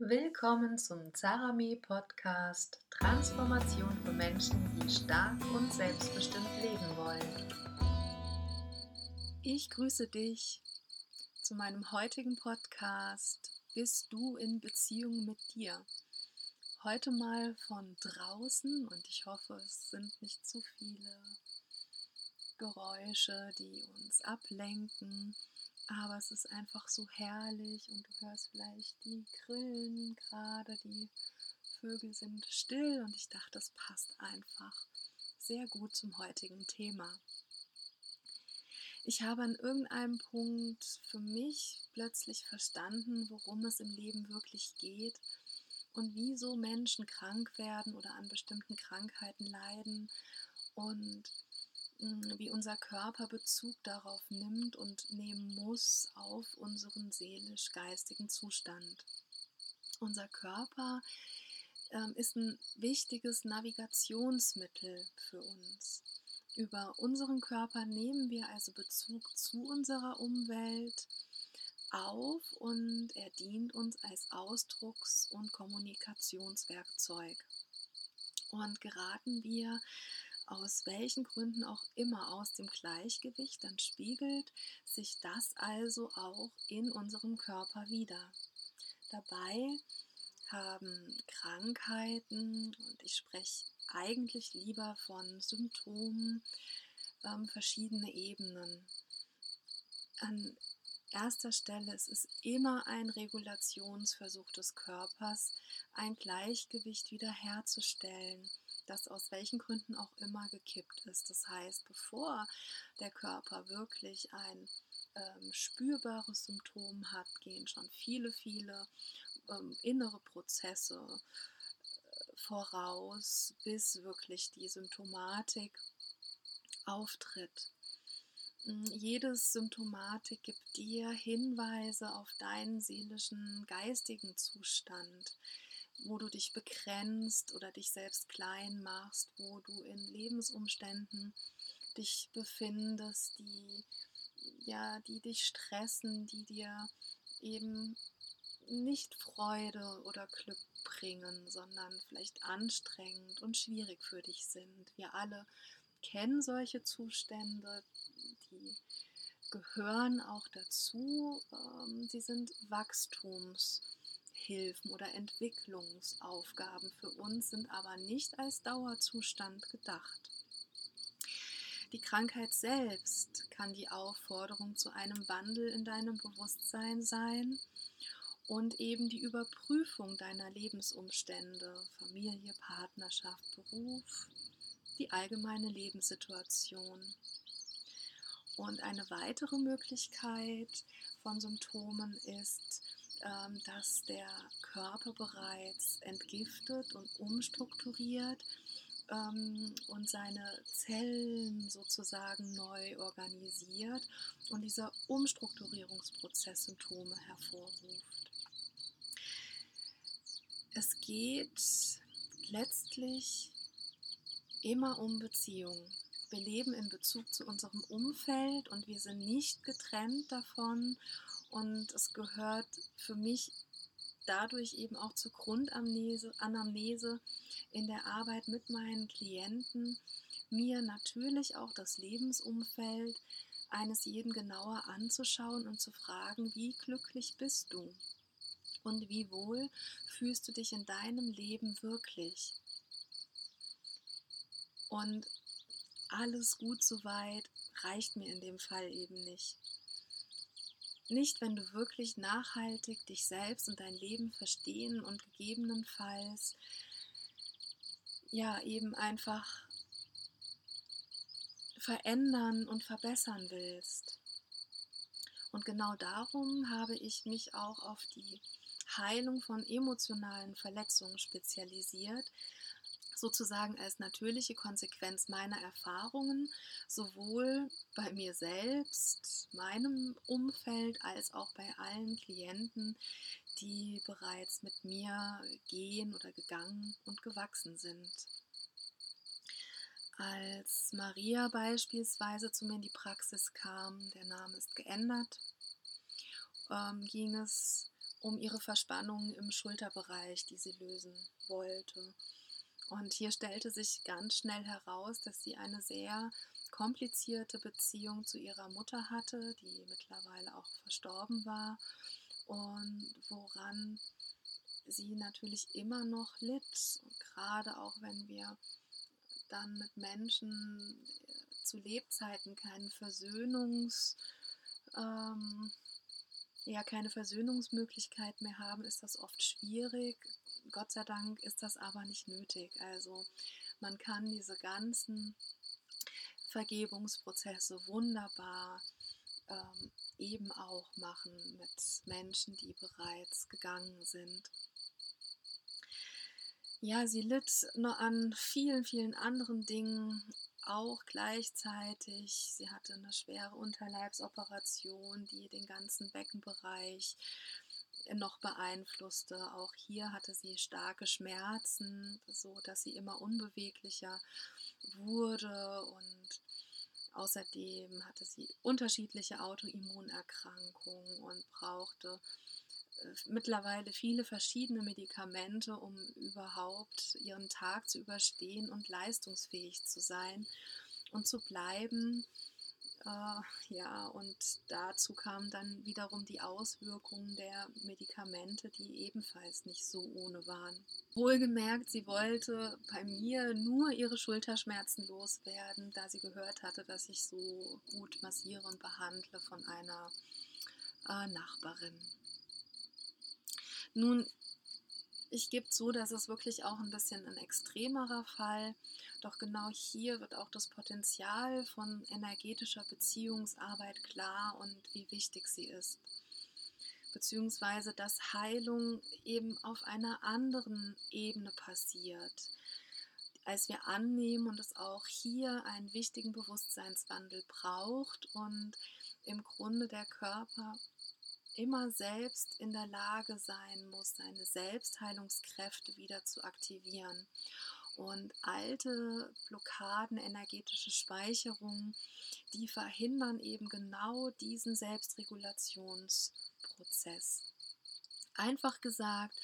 Willkommen zum Zarami Podcast Transformation für Menschen, die stark und selbstbestimmt leben wollen. Ich grüße dich zu meinem heutigen Podcast Bist du in Beziehung mit dir? Heute mal von draußen und ich hoffe, es sind nicht zu viele Geräusche, die uns ablenken aber es ist einfach so herrlich und du hörst vielleicht die Grillen gerade, die Vögel sind still und ich dachte, das passt einfach sehr gut zum heutigen Thema. Ich habe an irgendeinem Punkt für mich plötzlich verstanden, worum es im Leben wirklich geht und wieso Menschen krank werden oder an bestimmten Krankheiten leiden und wie unser Körper Bezug darauf nimmt und nehmen muss auf unseren seelisch-geistigen Zustand. Unser Körper ähm, ist ein wichtiges Navigationsmittel für uns. Über unseren Körper nehmen wir also Bezug zu unserer Umwelt auf und er dient uns als Ausdrucks- und Kommunikationswerkzeug. Und geraten wir aus welchen Gründen auch immer aus dem Gleichgewicht, dann spiegelt sich das also auch in unserem Körper wieder. Dabei haben Krankheiten, und ich spreche eigentlich lieber von Symptomen, ähm, verschiedene Ebenen. An erster Stelle es ist immer ein Regulationsversuch des Körpers, ein Gleichgewicht wiederherzustellen das aus welchen Gründen auch immer gekippt ist. Das heißt, bevor der Körper wirklich ein ähm, spürbares Symptom hat, gehen schon viele, viele ähm, innere Prozesse äh, voraus, bis wirklich die Symptomatik auftritt. Hm, Jedes Symptomatik gibt dir Hinweise auf deinen seelischen, geistigen Zustand wo du dich begrenzt oder dich selbst klein machst, wo du in Lebensumständen dich befindest, die ja, die dich stressen, die dir eben nicht Freude oder Glück bringen, sondern vielleicht anstrengend und schwierig für dich sind. Wir alle kennen solche Zustände, die gehören auch dazu. Ähm, sie sind Wachstums- Hilfen oder Entwicklungsaufgaben für uns sind aber nicht als Dauerzustand gedacht. Die Krankheit selbst kann die Aufforderung zu einem Wandel in deinem Bewusstsein sein und eben die Überprüfung deiner Lebensumstände, Familie, Partnerschaft, Beruf, die allgemeine Lebenssituation. Und eine weitere Möglichkeit von Symptomen ist ähm, dass der Körper bereits entgiftet und umstrukturiert ähm, und seine Zellen sozusagen neu organisiert und dieser Umstrukturierungsprozess Symptome hervorruft. Es geht letztlich immer um Beziehungen. Wir leben in Bezug zu unserem Umfeld und wir sind nicht getrennt davon und es gehört für mich dadurch eben auch zur Grundanamnese in der Arbeit mit meinen Klienten, mir natürlich auch das Lebensumfeld eines jeden genauer anzuschauen und zu fragen, wie glücklich bist du und wie wohl fühlst du dich in deinem Leben wirklich. Und alles gut soweit reicht mir in dem Fall eben nicht. Nicht, wenn du wirklich nachhaltig dich selbst und dein Leben verstehen und gegebenenfalls ja eben einfach verändern und verbessern willst. Und genau darum habe ich mich auch auf die Heilung von emotionalen Verletzungen spezialisiert, sozusagen als natürliche Konsequenz meiner Erfahrungen, sowohl bei mir selbst, meinem Umfeld, als auch bei allen Klienten, die bereits mit mir gehen oder gegangen und gewachsen sind. Als Maria beispielsweise zu mir in die Praxis kam, der Name ist geändert, ähm, ging es um ihre Verspannungen im Schulterbereich, die sie lösen wollte. Und hier stellte sich ganz schnell heraus, dass sie eine sehr komplizierte Beziehung zu ihrer Mutter hatte, die mittlerweile auch verstorben war und woran sie natürlich immer noch litt. Gerade auch wenn wir dann mit Menschen äh, zu Lebzeiten keinen Versöhnungs, ähm, ja, keine Versöhnungsmöglichkeit mehr haben, ist das oft schwierig. Gott sei Dank ist das aber nicht nötig. Also man kann diese ganzen Vergebungsprozesse wunderbar ähm, eben auch machen mit Menschen, die bereits gegangen sind. Ja, sie litt nur an vielen, vielen anderen Dingen auch gleichzeitig. Sie hatte eine schwere Unterleibsoperation, die den ganzen Beckenbereich noch beeinflusste. Auch hier hatte sie starke Schmerzen, so dass sie immer unbeweglicher wurde und außerdem hatte sie unterschiedliche Autoimmunerkrankungen und brauchte mittlerweile viele verschiedene Medikamente, um überhaupt ihren Tag zu überstehen und leistungsfähig zu sein und zu bleiben. Äh, ja, und dazu kamen dann wiederum die Auswirkungen der Medikamente, die ebenfalls nicht so ohne waren. Wohlgemerkt, sie wollte bei mir nur ihre Schulterschmerzen loswerden, da sie gehört hatte, dass ich so gut massiere und behandle von einer äh, Nachbarin. Nun, ich gebe zu, dass es wirklich auch ein bisschen ein extremerer Fall. Doch genau hier wird auch das Potenzial von energetischer Beziehungsarbeit klar und wie wichtig sie ist. Beziehungsweise, dass Heilung eben auf einer anderen Ebene passiert, als wir annehmen und es auch hier einen wichtigen Bewusstseinswandel braucht und im Grunde der Körper immer selbst in der Lage sein muss, seine Selbstheilungskräfte wieder zu aktivieren. Und alte Blockaden, energetische Speicherungen, die verhindern eben genau diesen Selbstregulationsprozess. Einfach gesagt,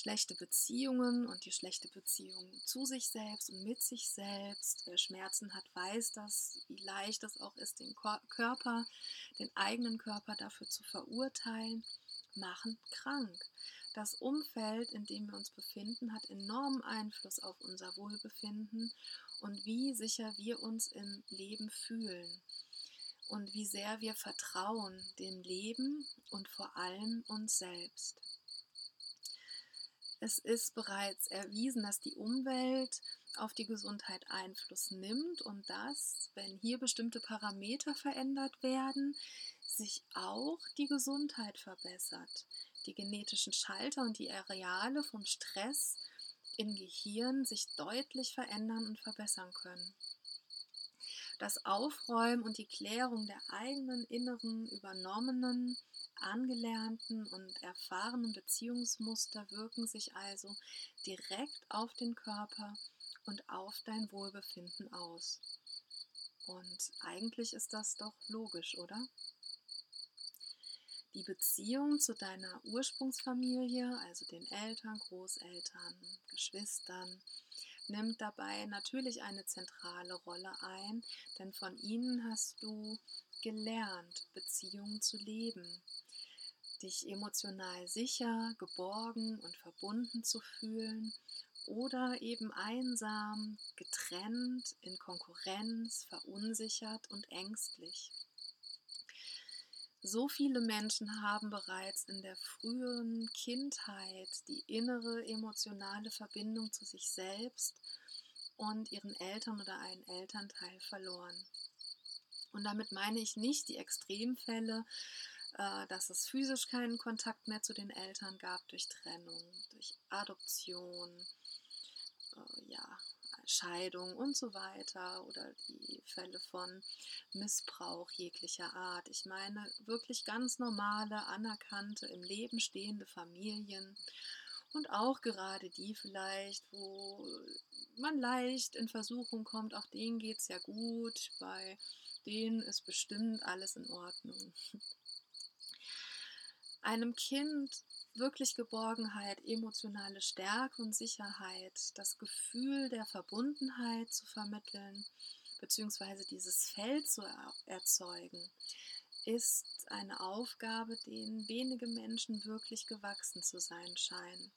schlechte Beziehungen und die schlechte Beziehung zu sich selbst und mit sich selbst. Wer Schmerzen hat, weiß das, wie leicht es auch ist, den Körper, den eigenen Körper dafür zu verurteilen, machen krank. Das Umfeld, in dem wir uns befinden, hat enormen Einfluss auf unser Wohlbefinden und wie sicher wir uns im Leben fühlen und wie sehr wir vertrauen dem Leben und vor allem uns selbst. Es ist bereits erwiesen, dass die Umwelt auf die Gesundheit Einfluss nimmt und dass, wenn hier bestimmte Parameter verändert werden, sich auch die Gesundheit verbessert. Die genetischen Schalter und die Areale vom Stress im Gehirn sich deutlich verändern und verbessern können. Das Aufräumen und die Klärung der eigenen inneren übernommenen angelernten und erfahrenen Beziehungsmuster wirken sich also direkt auf den Körper und auf dein Wohlbefinden aus. Und eigentlich ist das doch logisch, oder? Die Beziehung zu deiner Ursprungsfamilie, also den Eltern, Großeltern, Geschwistern, nimmt dabei natürlich eine zentrale Rolle ein, denn von ihnen hast du gelernt, Beziehungen zu leben, dich emotional sicher, geborgen und verbunden zu fühlen oder eben einsam, getrennt, in Konkurrenz, verunsichert und ängstlich. So viele Menschen haben bereits in der frühen Kindheit die innere emotionale Verbindung zu sich selbst und ihren Eltern oder einen Elternteil verloren. Und damit meine ich nicht die Extremfälle, äh, dass es physisch keinen Kontakt mehr zu den Eltern gab durch Trennung, durch Adoption, äh, ja, Scheidung und so weiter oder die Fälle von Missbrauch jeglicher Art. Ich meine wirklich ganz normale, anerkannte, im Leben stehende Familien und auch gerade die vielleicht, wo man leicht in Versuchung kommt, auch denen geht es ja gut, bei denen ist bestimmt alles in Ordnung. Einem Kind wirklich Geborgenheit, emotionale Stärke und Sicherheit, das Gefühl der Verbundenheit zu vermitteln, beziehungsweise dieses Feld zu erzeugen, ist eine Aufgabe, denen wenige Menschen wirklich gewachsen zu sein scheinen.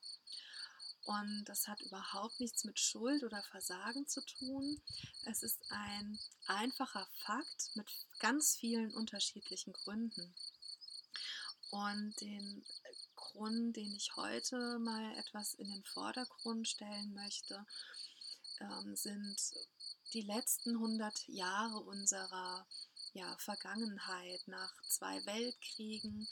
Und das hat überhaupt nichts mit Schuld oder Versagen zu tun. Es ist ein einfacher Fakt mit ganz vielen unterschiedlichen Gründen. Und den Grund, den ich heute mal etwas in den Vordergrund stellen möchte, ähm, sind die letzten 100 Jahre unserer ja, Vergangenheit nach zwei Weltkriegen,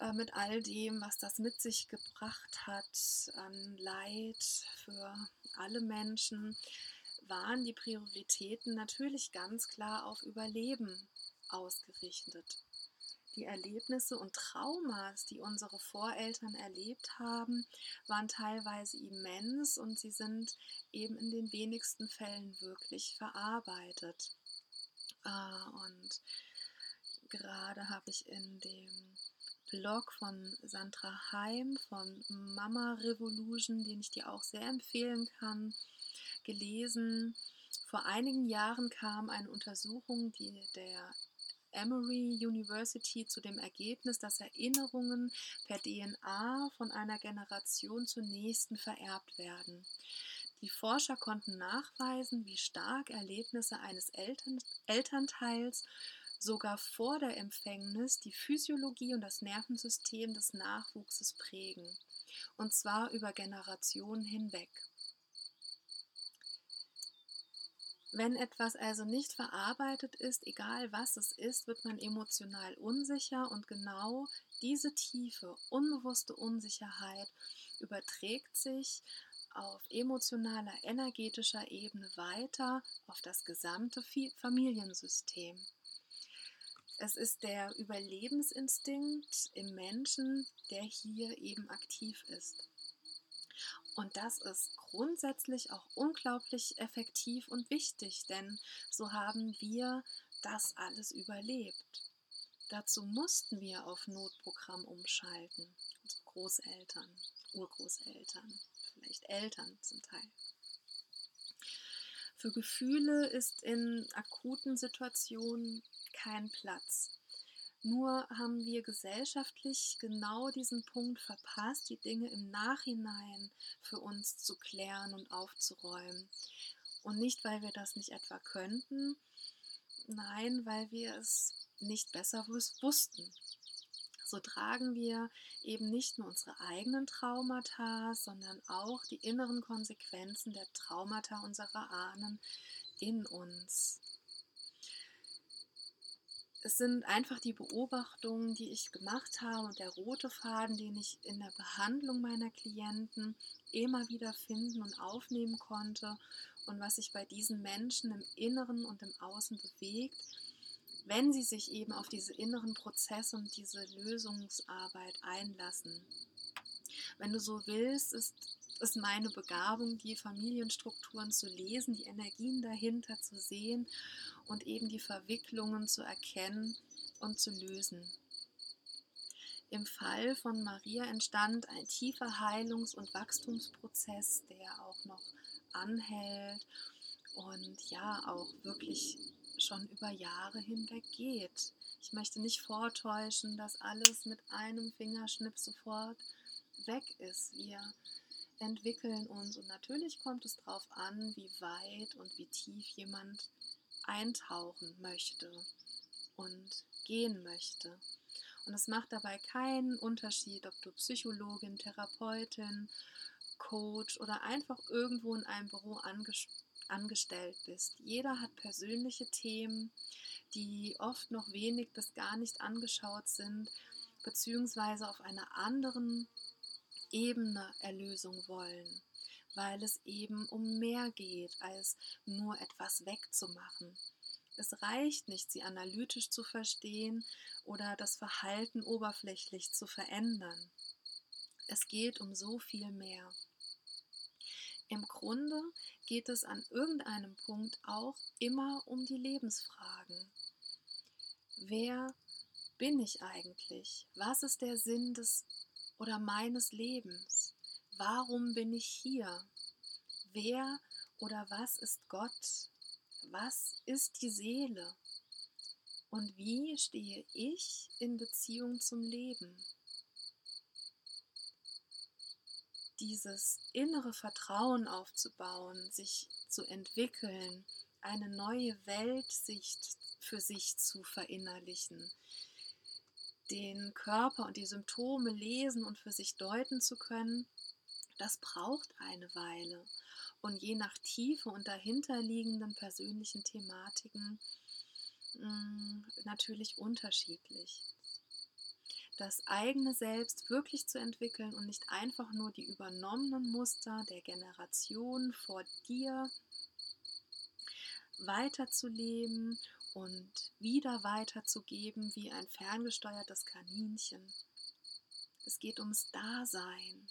äh, mit all dem, was das mit sich gebracht hat an Leid für alle Menschen, waren die Prioritäten natürlich ganz klar auf Überleben ausgerichtet. Die Erlebnisse und Traumas, die unsere Voreltern erlebt haben, waren teilweise immens und sie sind eben in den wenigsten Fällen wirklich verarbeitet. Ah, und gerade habe ich in dem Blog von Sandra Heim von Mama Revolution, den ich dir auch sehr empfehlen kann, gelesen. Vor einigen Jahren kam eine Untersuchung, die der Emory University zu dem Ergebnis, dass Erinnerungen per DNA von einer Generation zur nächsten vererbt werden. Die Forscher konnten nachweisen, wie stark Erlebnisse eines Eltern Elternteils sogar vor der Empfängnis die Physiologie und das Nervensystem des Nachwuchses prägen, und zwar über Generationen hinweg. Wenn etwas also nicht verarbeitet ist, egal was es ist, wird man emotional unsicher und genau diese tiefe, unbewusste Unsicherheit überträgt sich auf emotionaler, energetischer Ebene weiter auf das gesamte Familiensystem. Es ist der Überlebensinstinkt im Menschen, der hier eben aktiv ist. Und das ist grundsätzlich auch unglaublich effektiv und wichtig, denn so haben wir das alles überlebt. Dazu mussten wir auf Notprogramm umschalten. Also Großeltern, Urgroßeltern, vielleicht Eltern zum Teil. Für Gefühle ist in akuten Situationen kein Platz. Nur haben wir gesellschaftlich genau diesen Punkt verpasst, die Dinge im Nachhinein für uns zu klären und aufzuräumen. Und nicht, weil wir das nicht etwa könnten, nein, weil wir es nicht besser wussten. So tragen wir eben nicht nur unsere eigenen Traumata, sondern auch die inneren Konsequenzen der Traumata unserer Ahnen in uns es sind einfach die Beobachtungen, die ich gemacht habe und der rote Faden, den ich in der Behandlung meiner Klienten immer wieder finden und aufnehmen konnte und was sich bei diesen Menschen im Inneren und im Außen bewegt, wenn sie sich eben auf diese inneren Prozesse und diese Lösungsarbeit einlassen. Wenn du so willst, ist ist meine Begabung, die Familienstrukturen zu lesen, die Energien dahinter zu sehen und eben die Verwicklungen zu erkennen und zu lösen. Im Fall von Maria entstand ein tiefer Heilungs- und Wachstumsprozess, der auch noch anhält und ja auch wirklich schon über Jahre hinweg geht. Ich möchte nicht vortäuschen, dass alles mit einem Fingerschnipp sofort weg ist. Wir entwickeln uns und natürlich kommt es darauf an, wie weit und wie tief jemand eintauchen möchte und gehen möchte. Und es macht dabei keinen Unterschied, ob du Psychologin, Therapeutin, Coach oder einfach irgendwo in einem Büro angestellt bist. Jeder hat persönliche Themen, die oft noch wenig bis gar nicht angeschaut sind, beziehungsweise auf einer anderen Ebene Erlösung wollen, weil es eben um mehr geht, als nur etwas wegzumachen. Es reicht nicht, sie analytisch zu verstehen oder das Verhalten oberflächlich zu verändern. Es geht um so viel mehr. Im Grunde geht es an irgendeinem Punkt auch immer um die Lebensfragen. Wer bin ich eigentlich? Was ist der Sinn des oder meines Lebens? Warum bin ich hier? Wer oder was ist Gott? Was ist die Seele? Und wie stehe ich in Beziehung zum Leben? Dieses innere Vertrauen aufzubauen, sich zu entwickeln, eine neue Weltsicht für sich zu verinnerlichen, den Körper und die Symptome lesen und für sich deuten zu können, das braucht eine Weile. Und je nach Tiefe und dahinterliegenden persönlichen Thematiken Mm, natürlich unterschiedlich. Das eigene Selbst wirklich zu entwickeln und nicht einfach nur die übernommenen Muster der Generation vor dir weiterzuleben und wieder weiterzugeben wie ein ferngesteuertes Kaninchen. Es geht ums Dasein,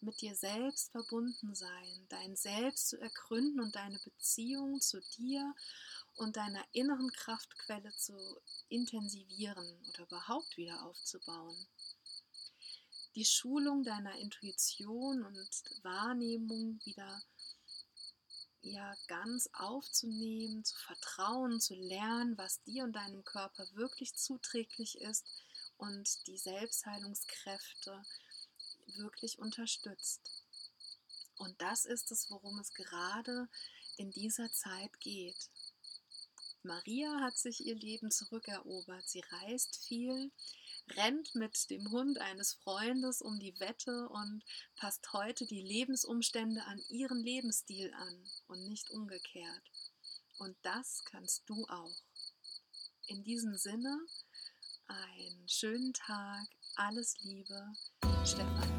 mit dir selbst verbunden sein, dein Selbst zu ergründen und deine Beziehung zu dir und deiner inneren Kraftquelle zu intensivieren oder überhaupt wieder aufzubauen. Die Schulung deiner Intuition und Wahrnehmung wieder ja ganz aufzunehmen, zu vertrauen, zu lernen, was dir und deinem Körper wirklich zuträglich ist und die Selbstheilungskräfte wirklich unterstützt. Und das ist es, worum es gerade in dieser Zeit geht. Maria hat sich ihr Leben zurückerobert. Sie reist viel, rennt mit dem Hund eines Freundes um die Wette und passt heute die Lebensumstände an ihren Lebensstil an und nicht umgekehrt. Und das kannst du auch. In diesem Sinne, einen schönen Tag, alles Liebe, Stefan.